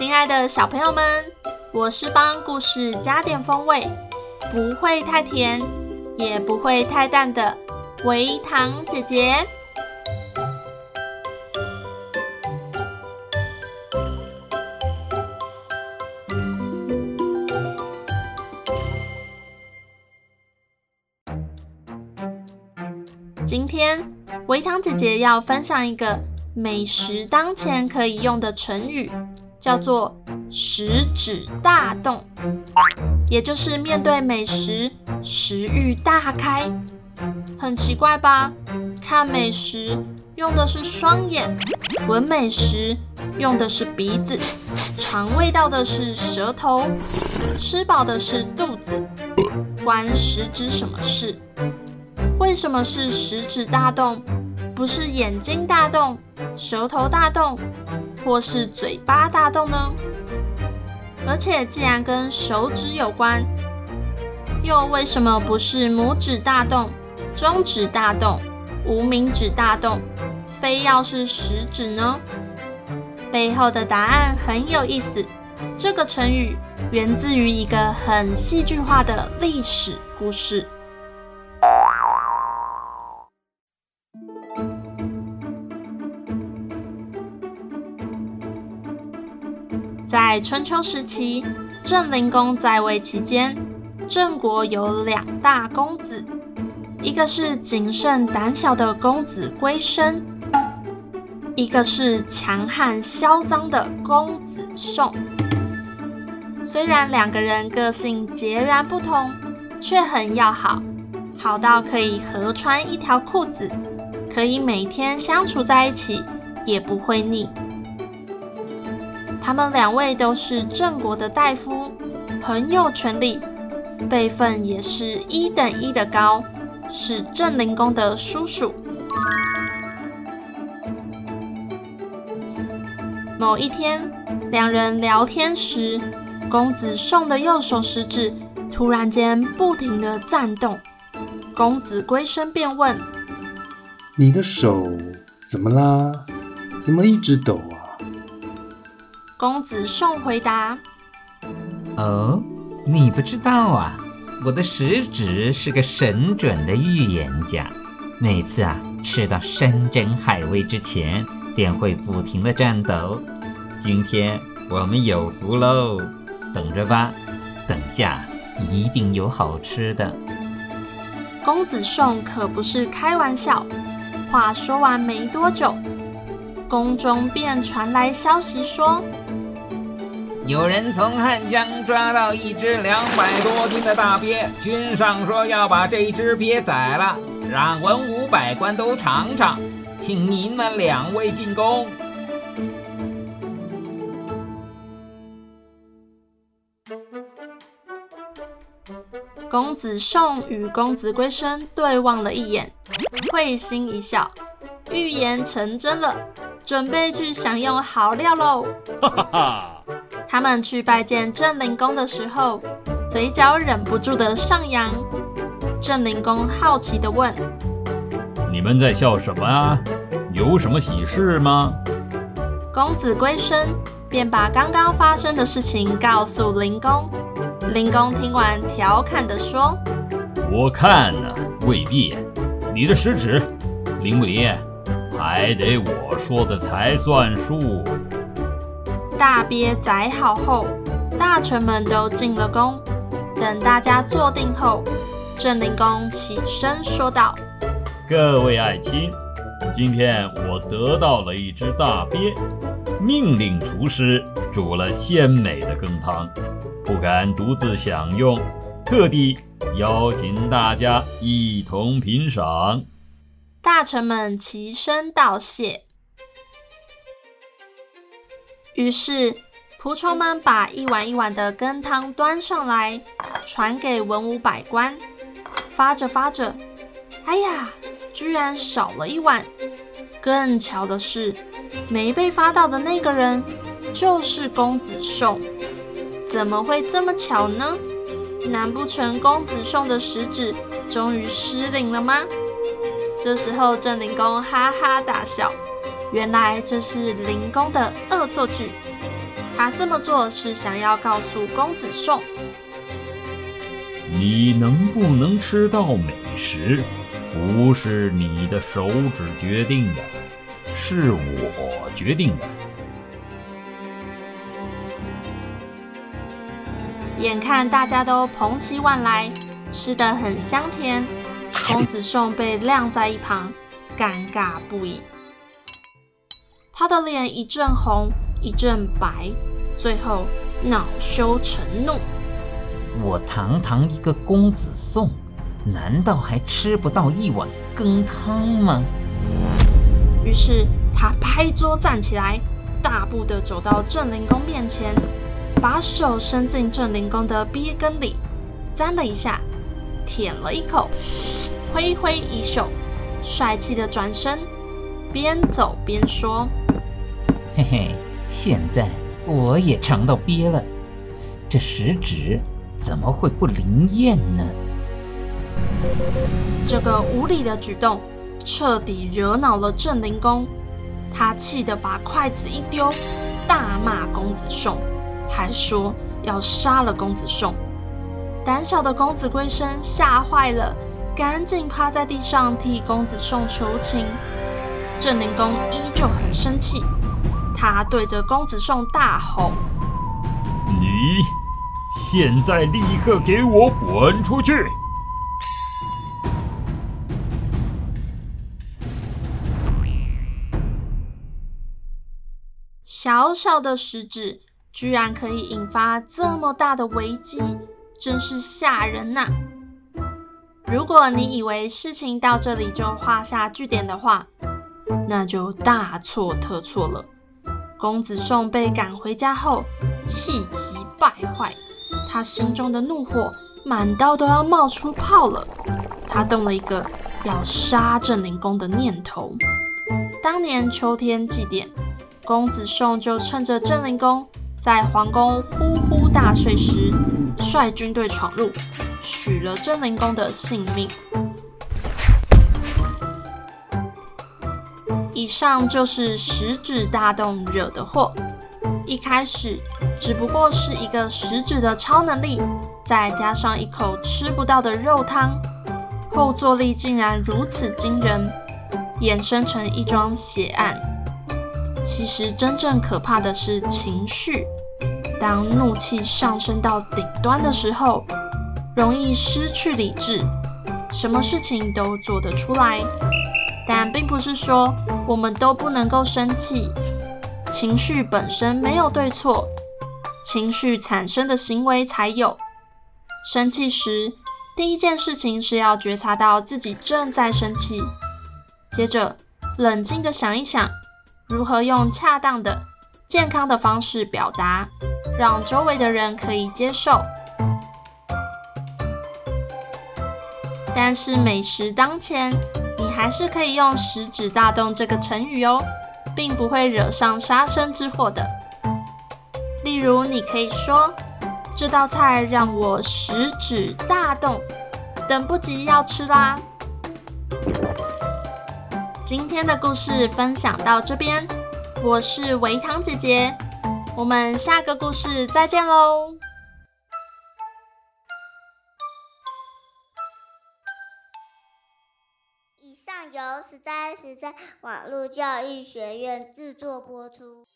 亲爱的小朋友们，我是帮故事加点风味，不会太甜，也不会太淡的维糖姐姐。今天维糖姐姐要分享一个美食当前可以用的成语。叫做食指大动，也就是面对美食，食欲大开。很奇怪吧？看美食用的是双眼，闻美食用的是鼻子，尝味道的是舌头，吃饱的是肚子。关食指什么事？为什么是食指大动，不是眼睛大动，舌头大动？或是嘴巴大动呢？而且既然跟手指有关，又为什么不是拇指大动、中指大动、无名指大动，非要是食指呢？背后的答案很有意思。这个成语源自于一个很戏剧化的历史故事。在春秋时期，郑灵公在位期间，郑国有两大公子，一个是谨慎胆小的公子归生，一个是强悍嚣张的公子宋。虽然两个人个性截然不同，却很要好，好到可以合穿一条裤子，可以每天相处在一起，也不会腻。他们两位都是郑国的大夫，很有权力，辈分也是一等一的高，是郑灵公的叔叔。某一天，两人聊天时，公子宋的右手食指突然间不停的颤动，公子归生便问：“你的手怎么啦？怎么一直抖啊？”公子宋回答：“哦，你不知道啊，我的食指是个神准的预言家，每次啊吃到山珍海味之前，便会不停的颤抖。今天我们有福喽，等着吧，等下一定有好吃的。”公子宋可不是开玩笑，话说完没多久，宫中便传来消息说。有人从汉江抓到一只两百多斤的大鳖，君上说要把这只鳖宰了，让文武百官都尝尝，请您们两位进宫。公子宋与公子归生对望了一眼，会心一笑，预言成真了，准备去享用好料喽！哈哈哈。他们去拜见郑灵公的时候，嘴角忍不住的上扬。郑灵公好奇的问：“你们在笑什么啊？有什么喜事吗？”公子归身便把刚刚发生的事情告诉灵公。灵公听完，调侃的说：“我看呢，未必。你的食指灵不灵，还得我说的才算数。”大鳖宰好后，大臣们都进了宫。等大家坐定后，郑灵公起身说道：“各位爱卿，今天我得到了一只大鳖，命令厨师煮了鲜美的羹汤，不敢独自享用，特地邀请大家一同品赏。”大臣们齐声道谢。于是仆从们把一碗一碗的羹汤端上来，传给文武百官。发着发着，哎呀，居然少了一碗！更巧的是，没被发到的那个人就是公子宋。怎么会这么巧呢？难不成公子宋的食指终于失灵了吗？这时候，镇灵公哈哈大笑，原来这是灵公的恶作剧。他这么做是想要告诉公子宋。你能不能吃到美食，不是你的手指决定的，是我决定的。眼看大家都捧起碗来，吃得很香甜，公子宋被晾在一旁，尴尬不已。他的脸一阵红，一阵白，最后恼羞成怒。我堂堂一个公子宋，难道还吃不到一碗羹汤吗？于是他拍桌站起来，大步的走到郑灵公面前，把手伸进郑灵公的鳖根里，沾了一下，舔了一口，挥挥衣袖，帅气的转身，边走边说：“嘿嘿，现在我也尝到鳖了，这食指。”怎么会不灵验呢？这个无礼的举动彻底惹恼了镇灵公，他气得把筷子一丢，大骂公子宋，还说要杀了公子宋。胆小的公子归生吓坏了，赶紧趴在地上替公子宋求情。镇灵公依旧很生气，他对着公子宋大吼：“你！”现在立刻给我滚出去！小小的食指居然可以引发这么大的危机，真是吓人呐！如果你以为事情到这里就画下句点的话，那就大错特错了。公子宋被赶回家后，气急败坏。他心中的怒火满到都要冒出泡了，他动了一个要杀镇灵公的念头。当年秋天祭典，公子宋就趁着镇灵公在皇宫呼呼大睡时，率军队闯入，取了镇灵公的性命。以上就是食指大动惹的祸。一开始只不过是一个食指的超能力，再加上一口吃不到的肉汤，后坐力竟然如此惊人，衍生成一桩血案。其实真正可怕的是情绪，当怒气上升到顶端的时候，容易失去理智，什么事情都做得出来。但并不是说我们都不能够生气。情绪本身没有对错，情绪产生的行为才有。生气时，第一件事情是要觉察到自己正在生气，接着冷静地想一想，如何用恰当的、健康的方式表达，让周围的人可以接受。但是美食当前，还是可以用“食指大动”这个成语哦。并不会惹上杀身之祸的。例如，你可以说：“这道菜让我食指大动，等不及要吃啦。”今天的故事分享到这边，我是维糖姐姐，我们下个故事再见喽。十三，十三网络教育学院制作播出。